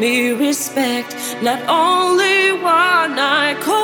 me respect, not only one I call.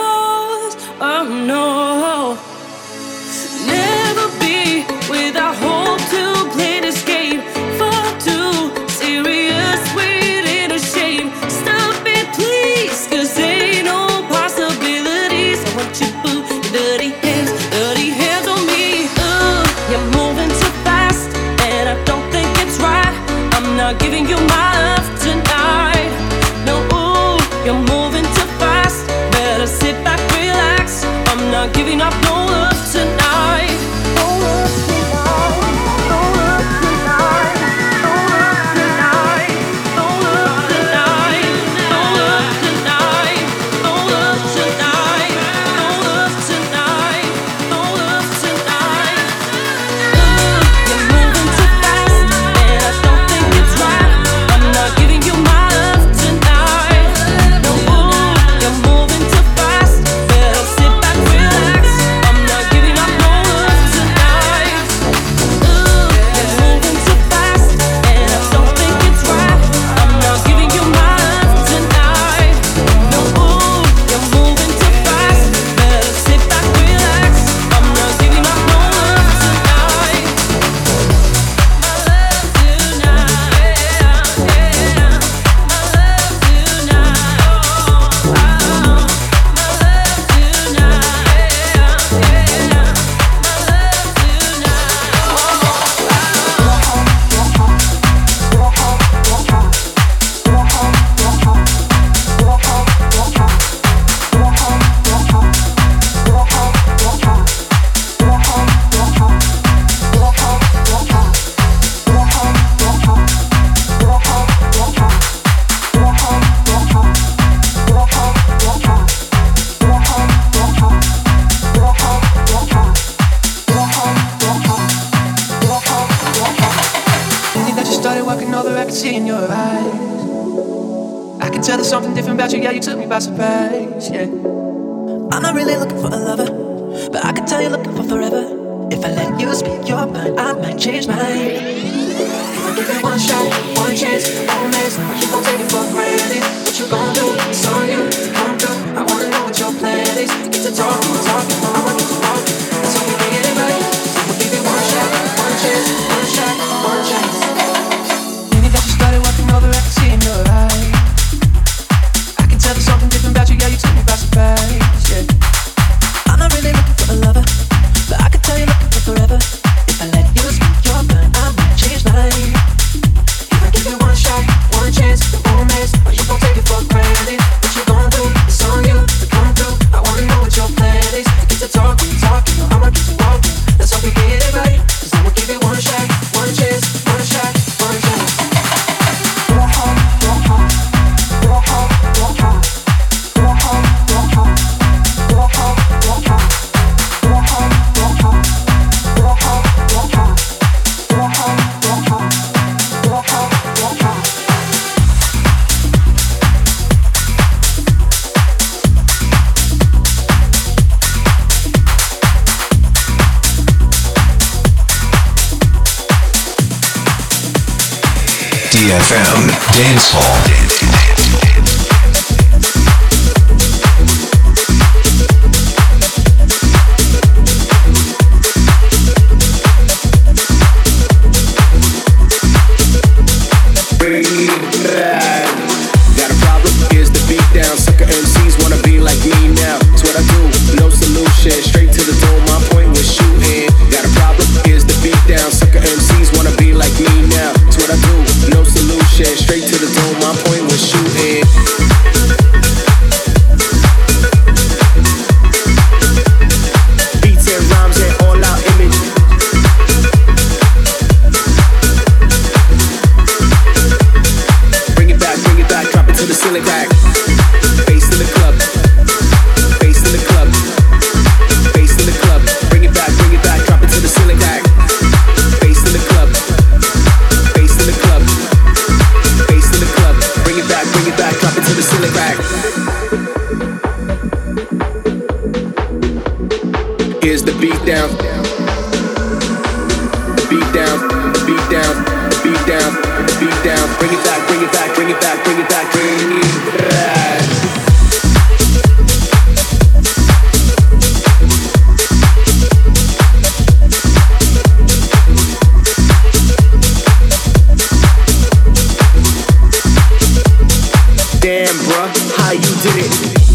Bruh, how you did it?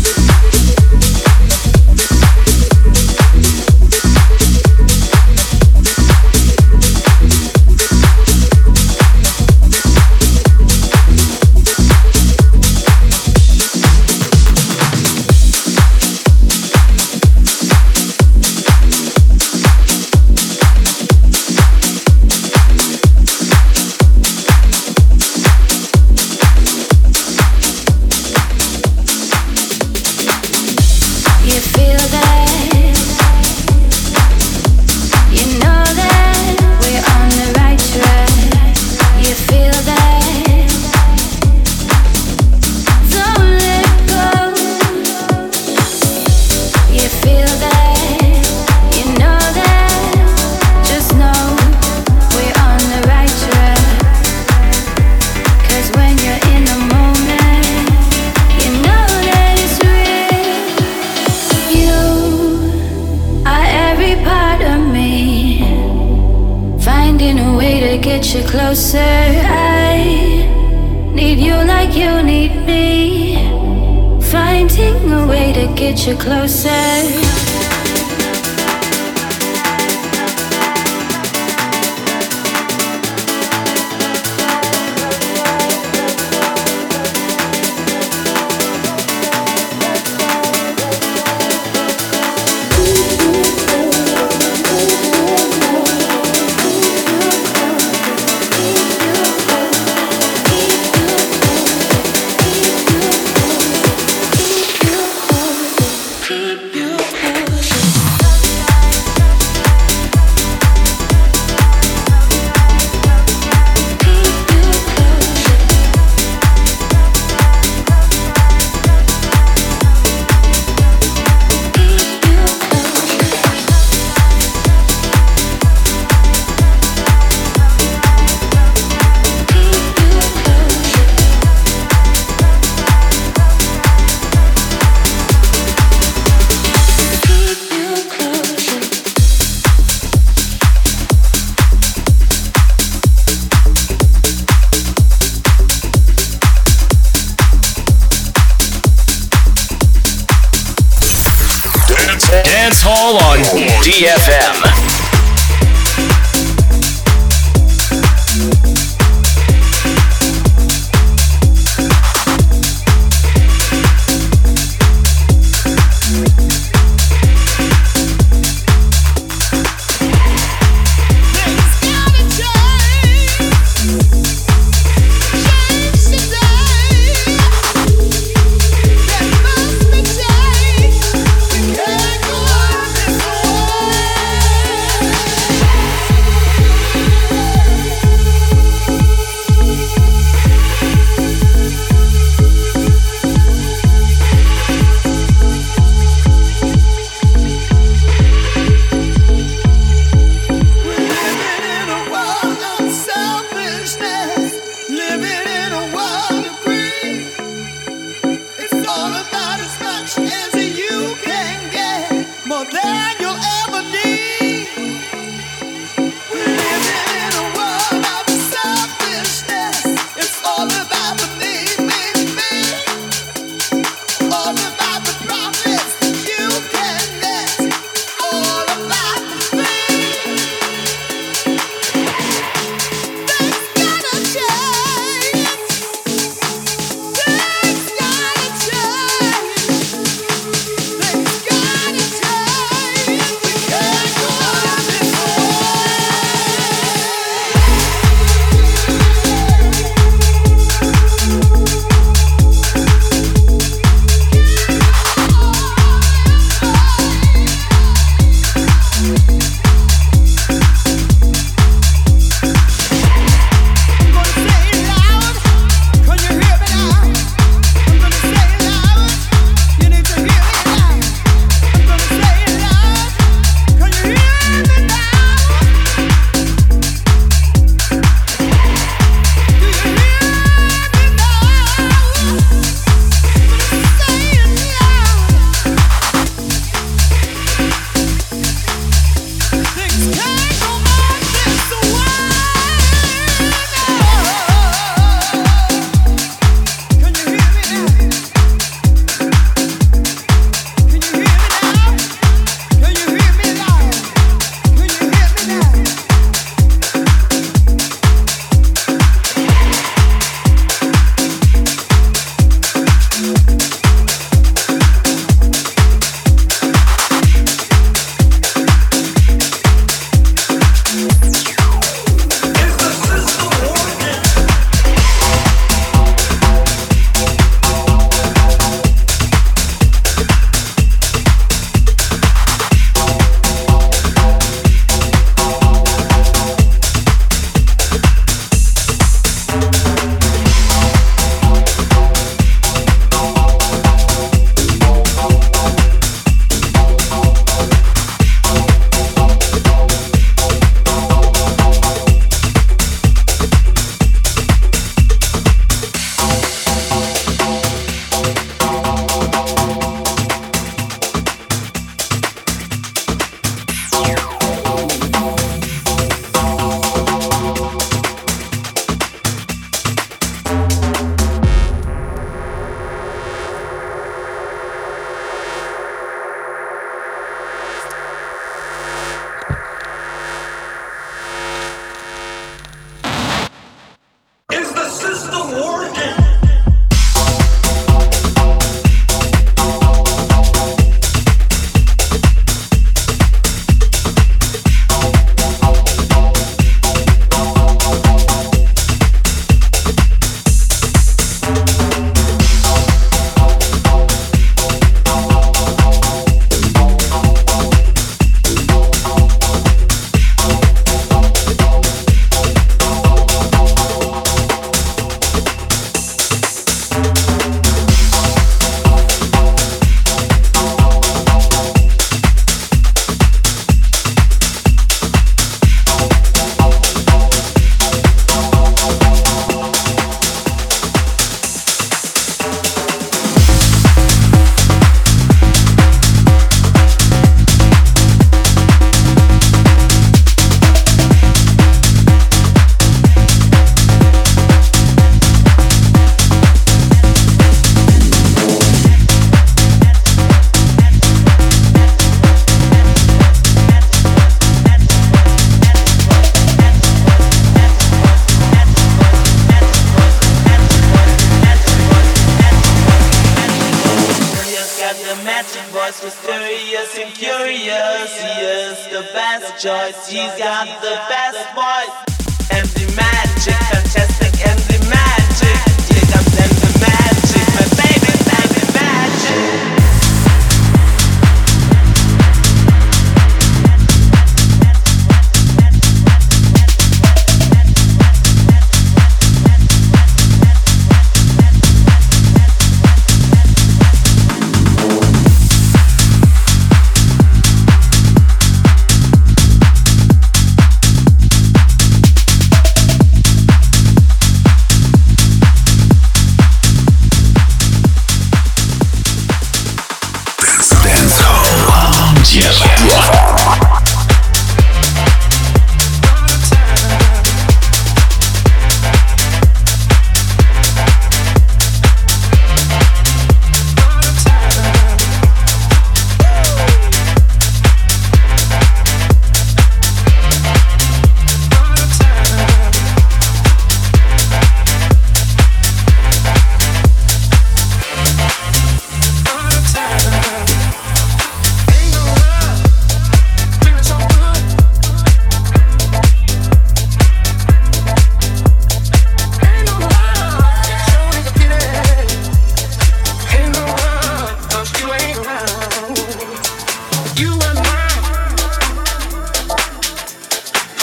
Choice,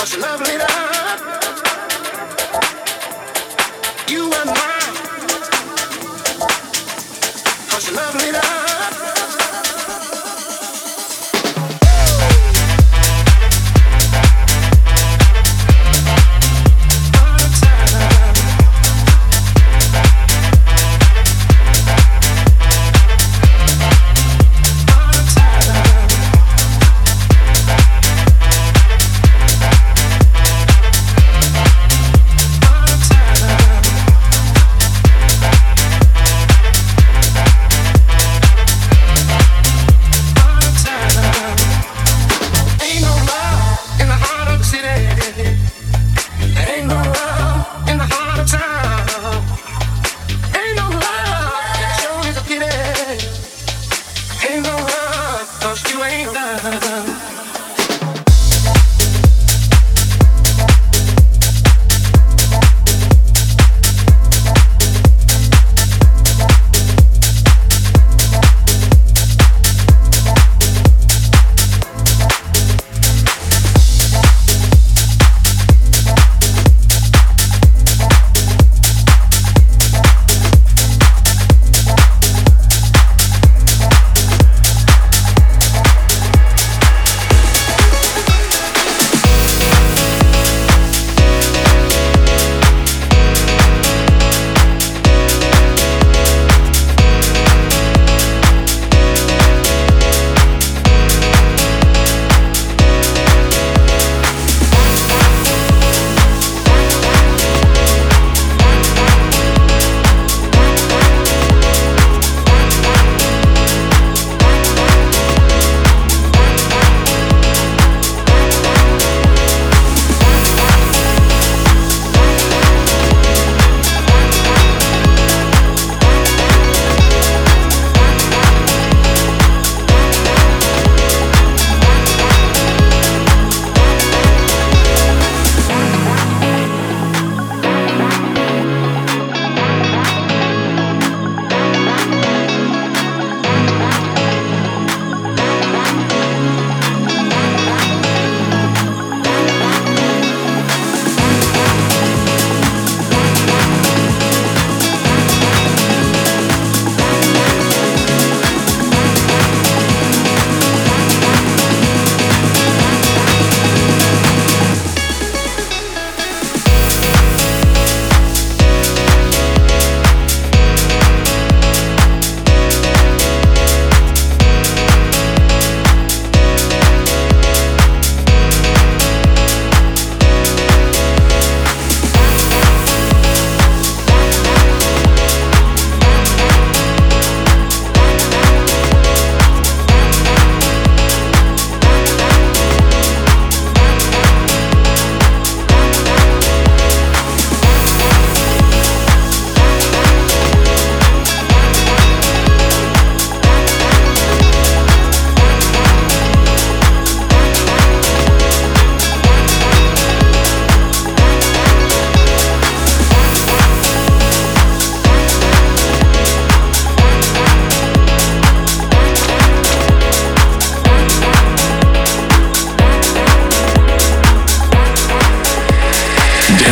such a lovely night. You and my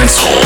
没错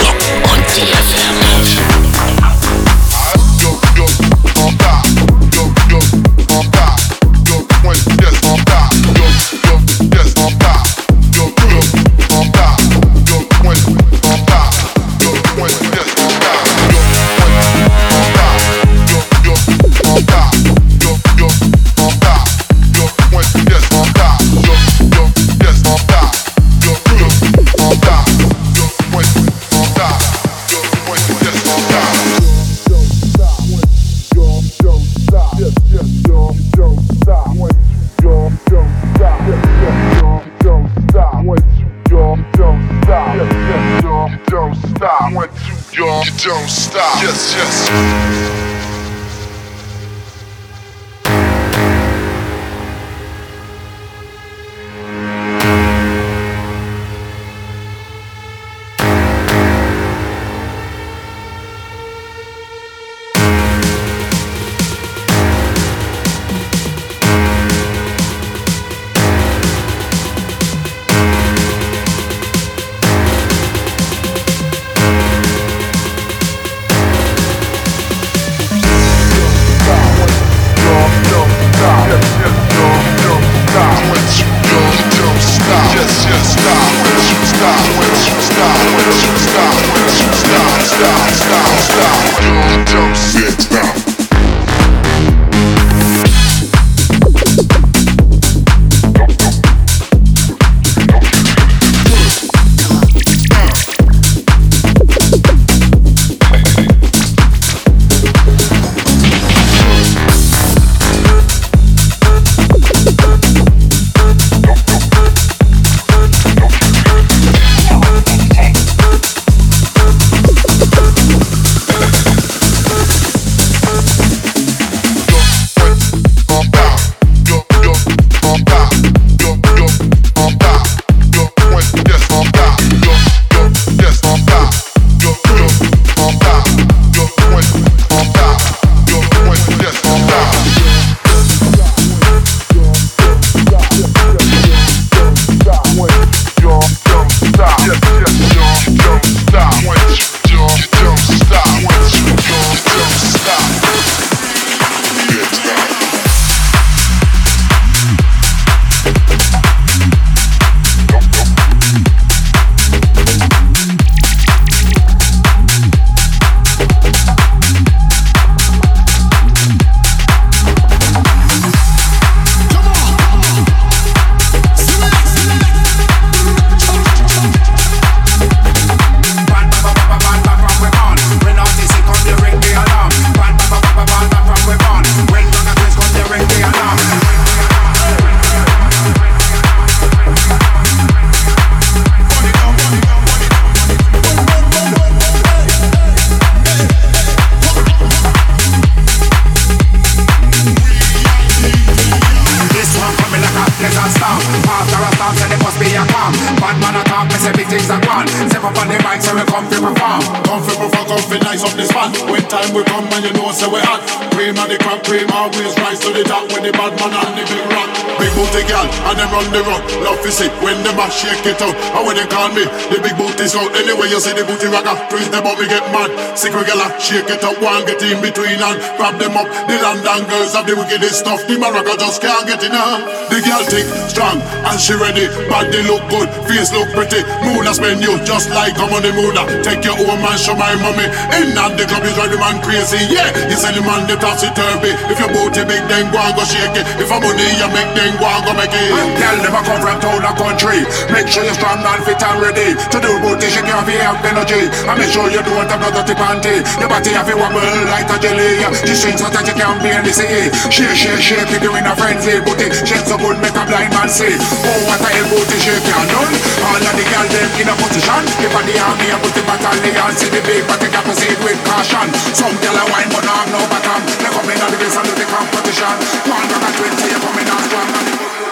Call me, the big booty's out. Anyway, you see the booty ragga, twist them up, me get mad. Sick regular, shake it up, one get in between and grab them up. The London girls have the wickedest stuff. The maraca just can't get enough. The girl thick, strong, and she ready. Body look good, face look pretty. Moon spend you just like I'm on the moon. Take your own man, show my mommy. In and the club is drive the man crazy. Yeah, you sell the man the topsy turvy. If your booty big, then go and go shake it. If I'm money you make, then go and go make it. Girl never come from town or country. Make sure you're strong and fit and ready To do shake you have have energy. And make sure you don't have no dirty panty. Your body have to wobble like a jelly. The strings so that you can't barely see Shake, shake, shake it doing a frenzy. Booty shake so good make a blind man see. Oh what a hell booty shake you done. All of the girls them in a position. If I the army a booty battalion. See the big body can proceed with caution. Some girl a wine but not have no bottom. They come in on the base and do the competition. One rock and twenty you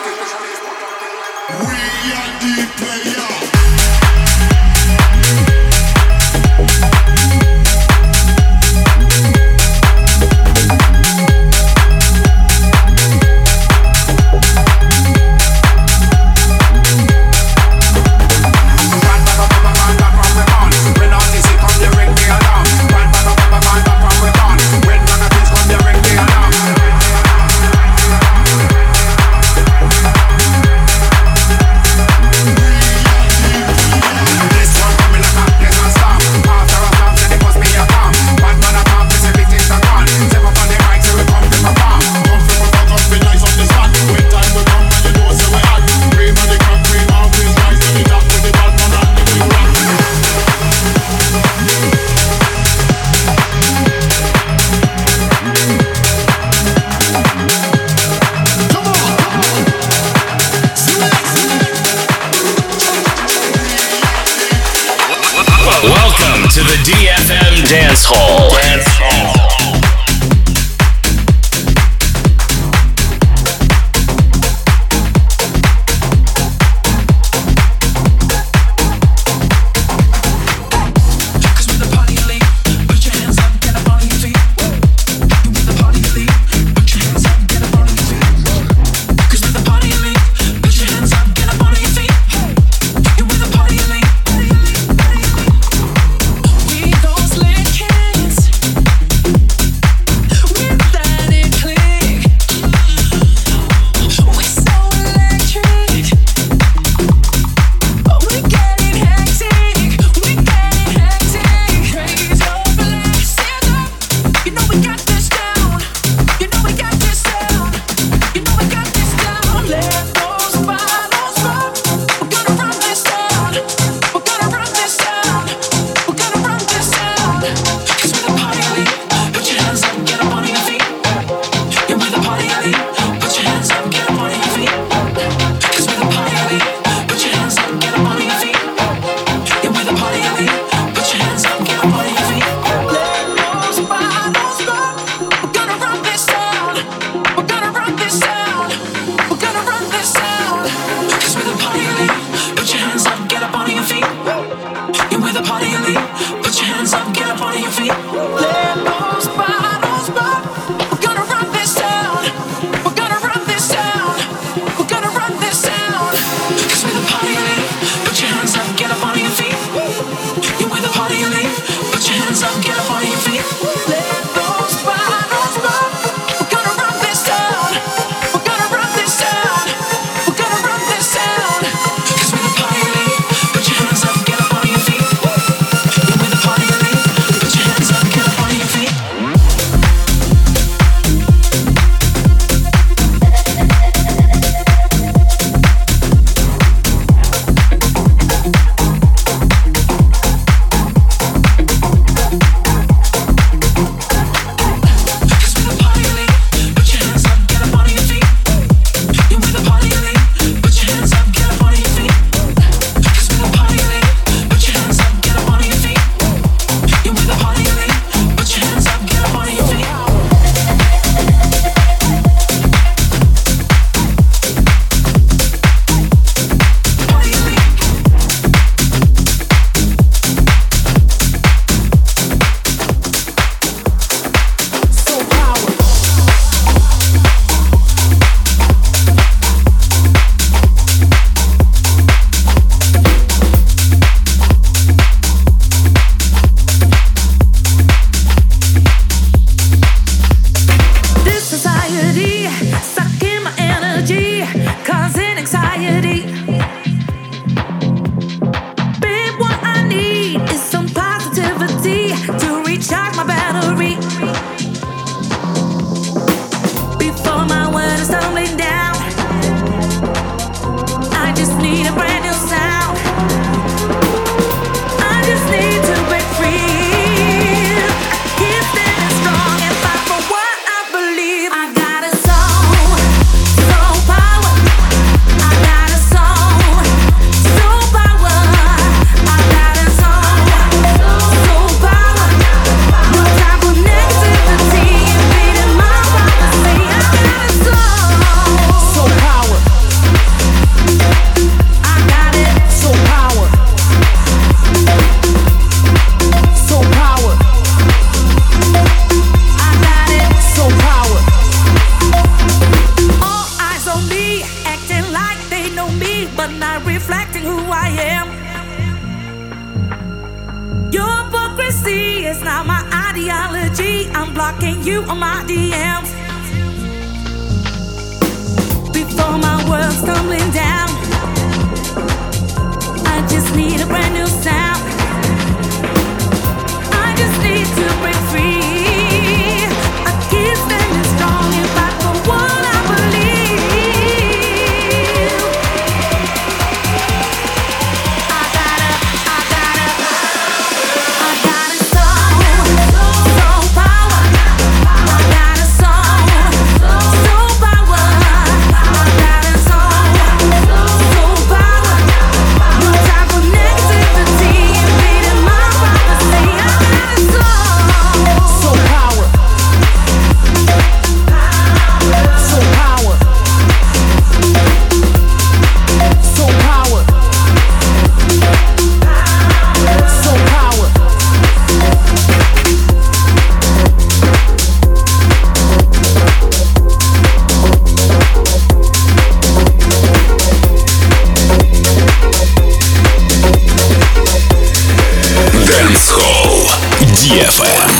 DFM.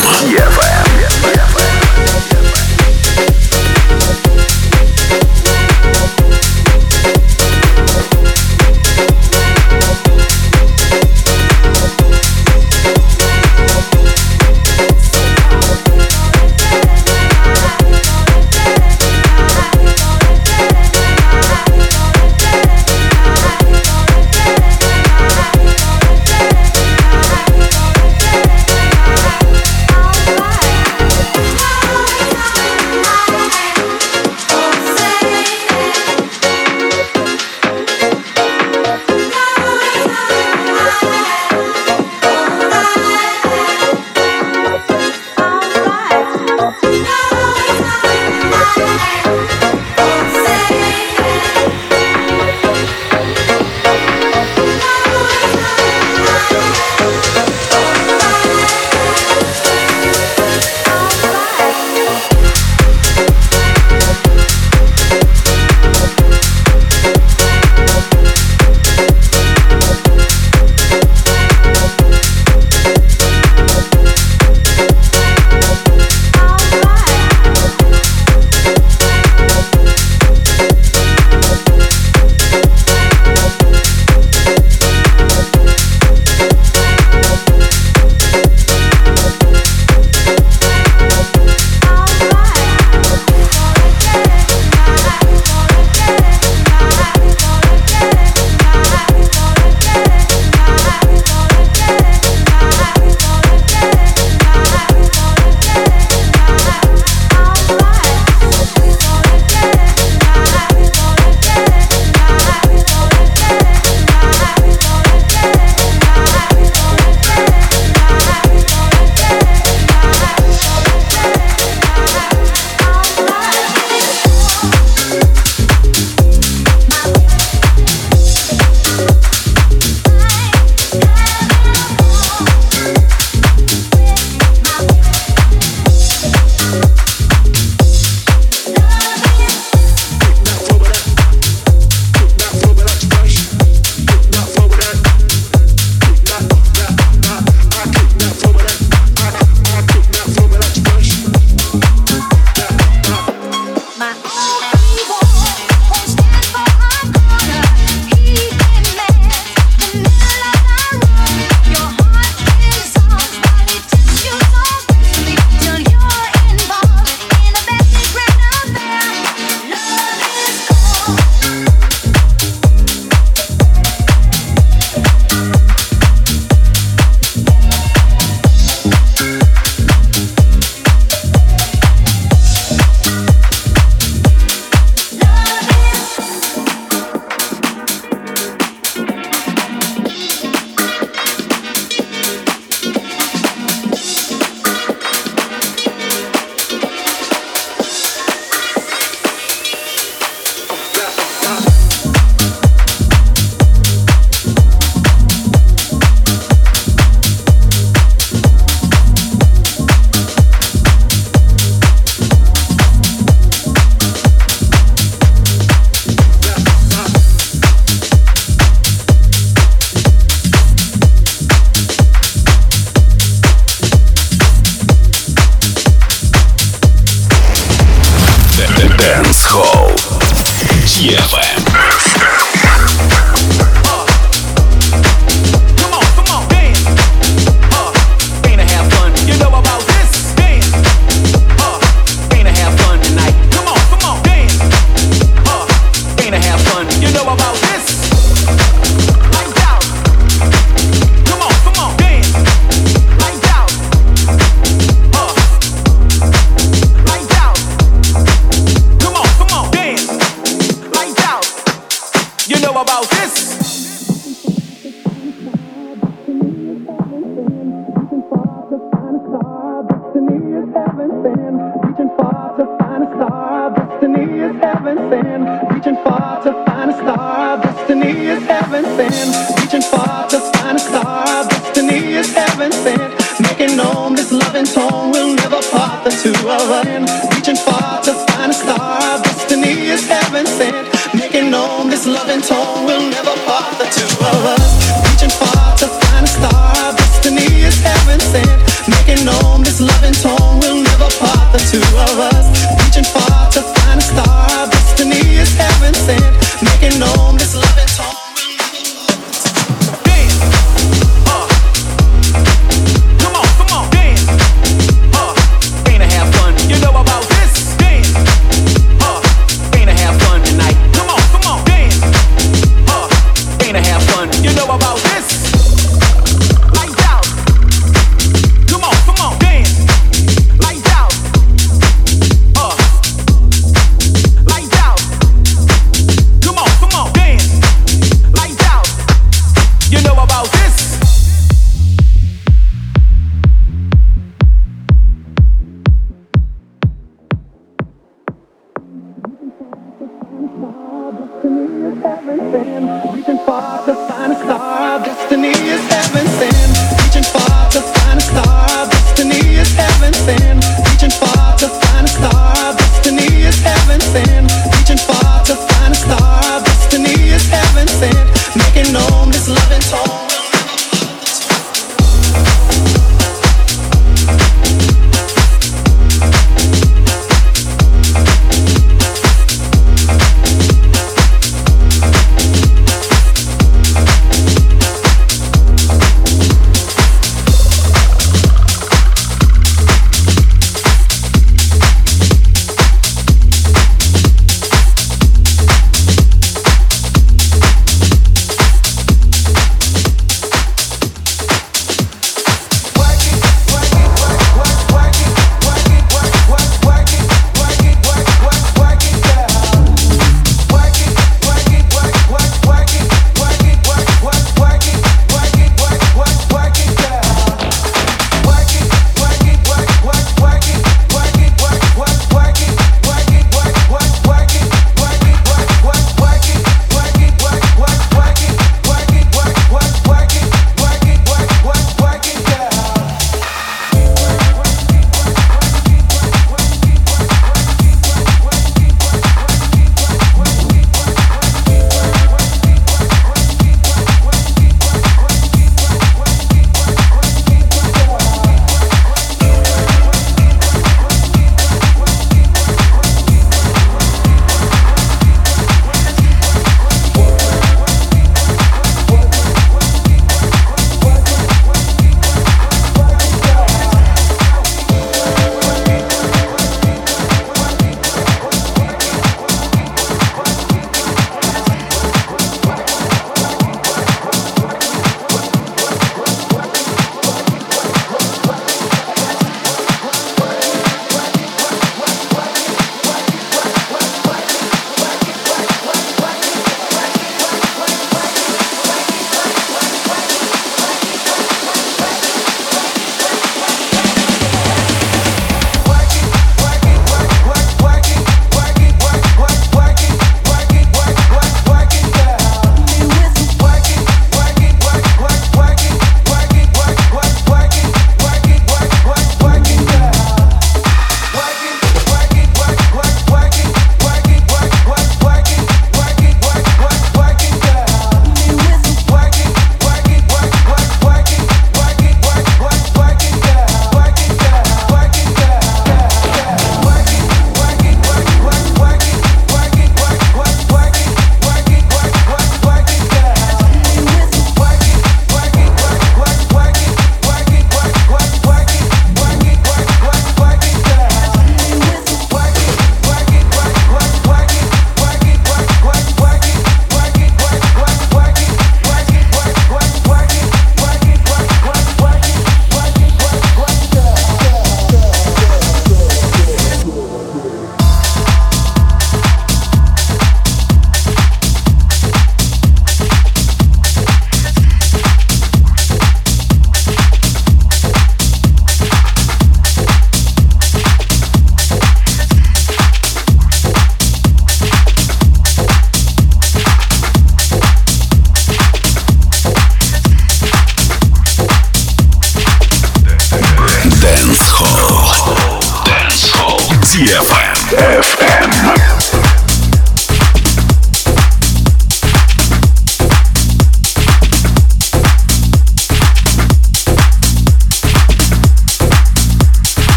DFM.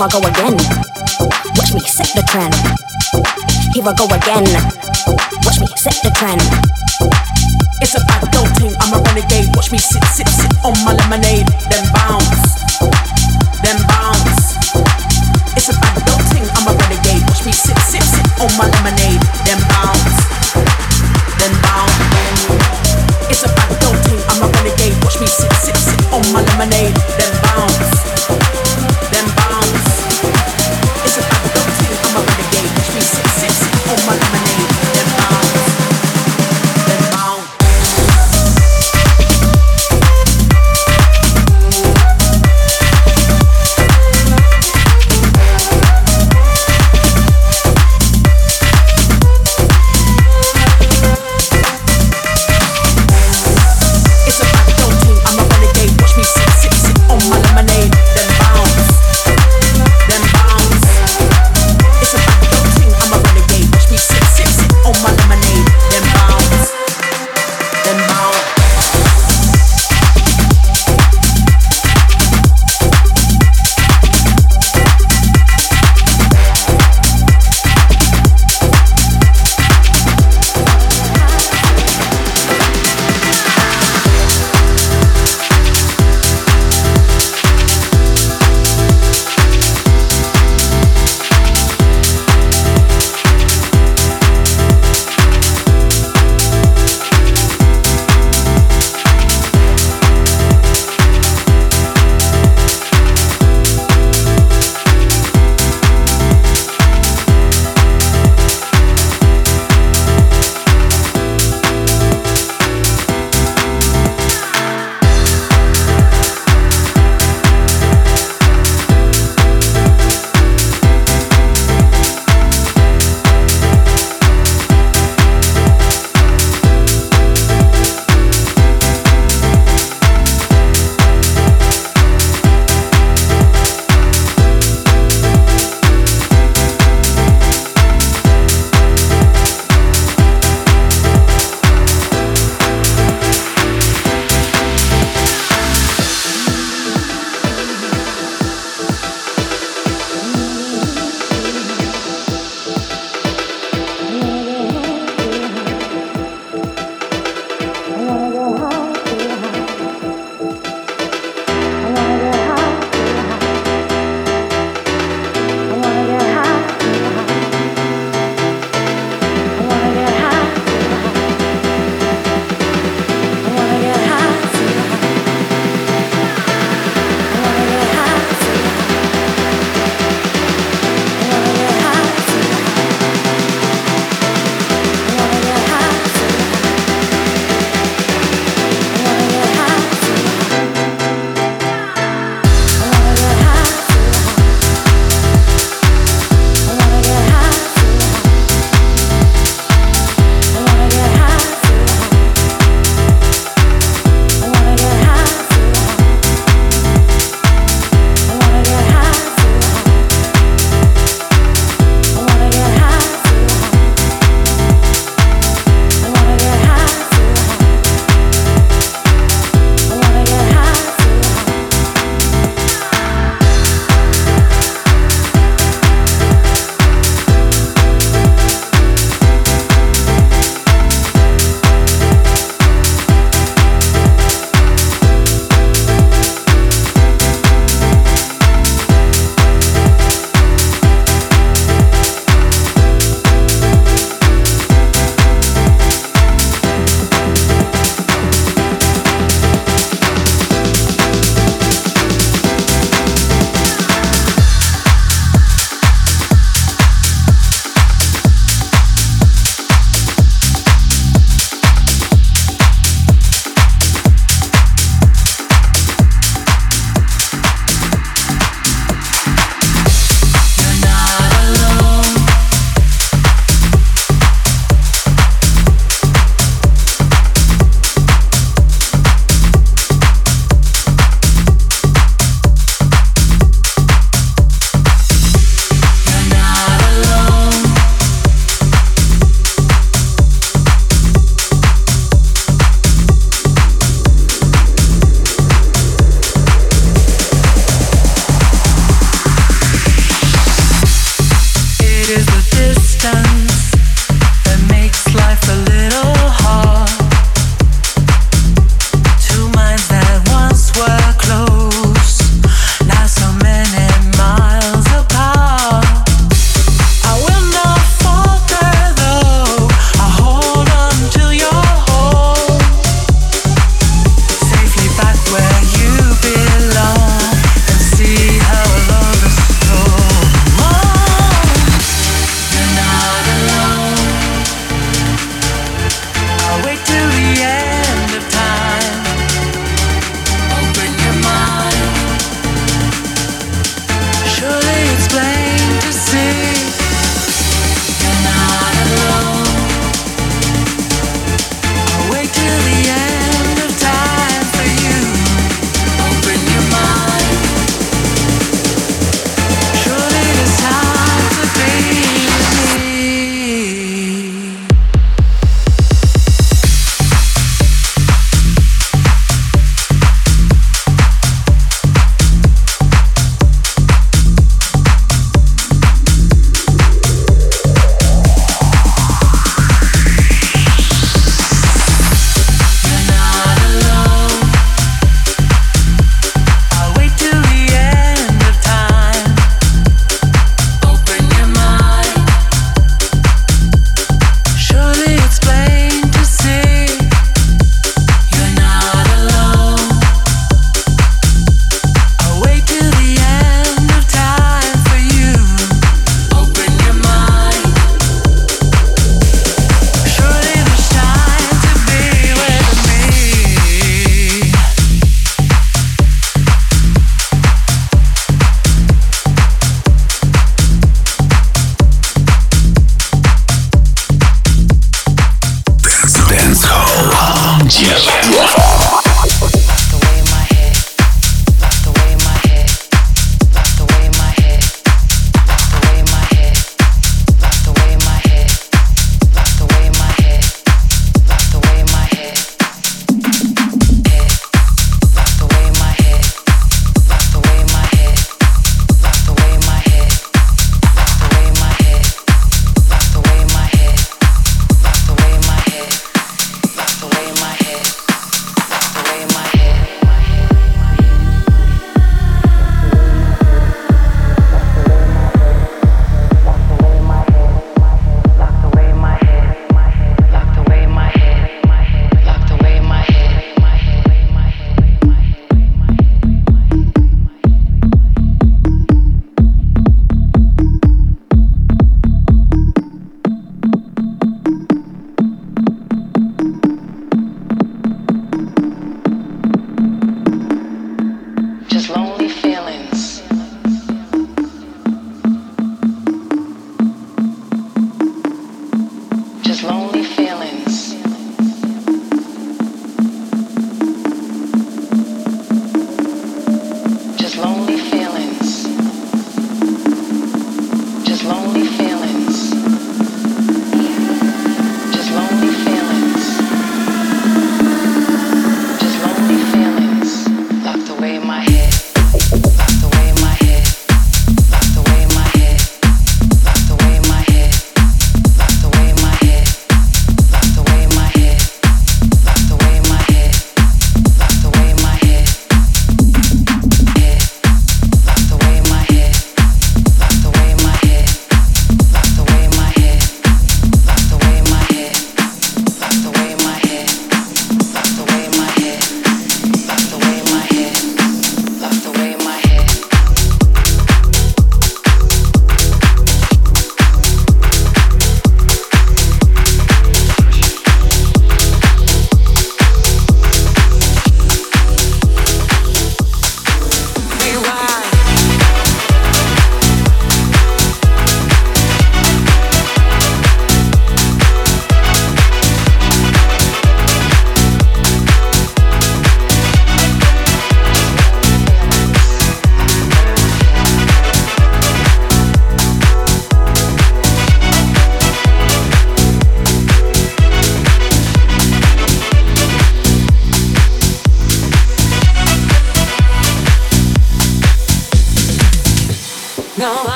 I go again.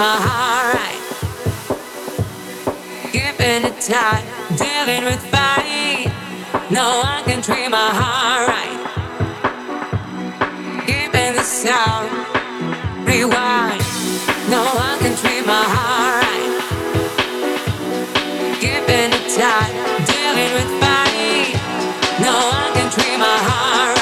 my heart right. Keeping it tight, dealing with fire. No one can treat my heart right. Keeping the sound, rewind. No one can treat my heart right. Keeping it tight, dealing with fire. No one can treat my heart right.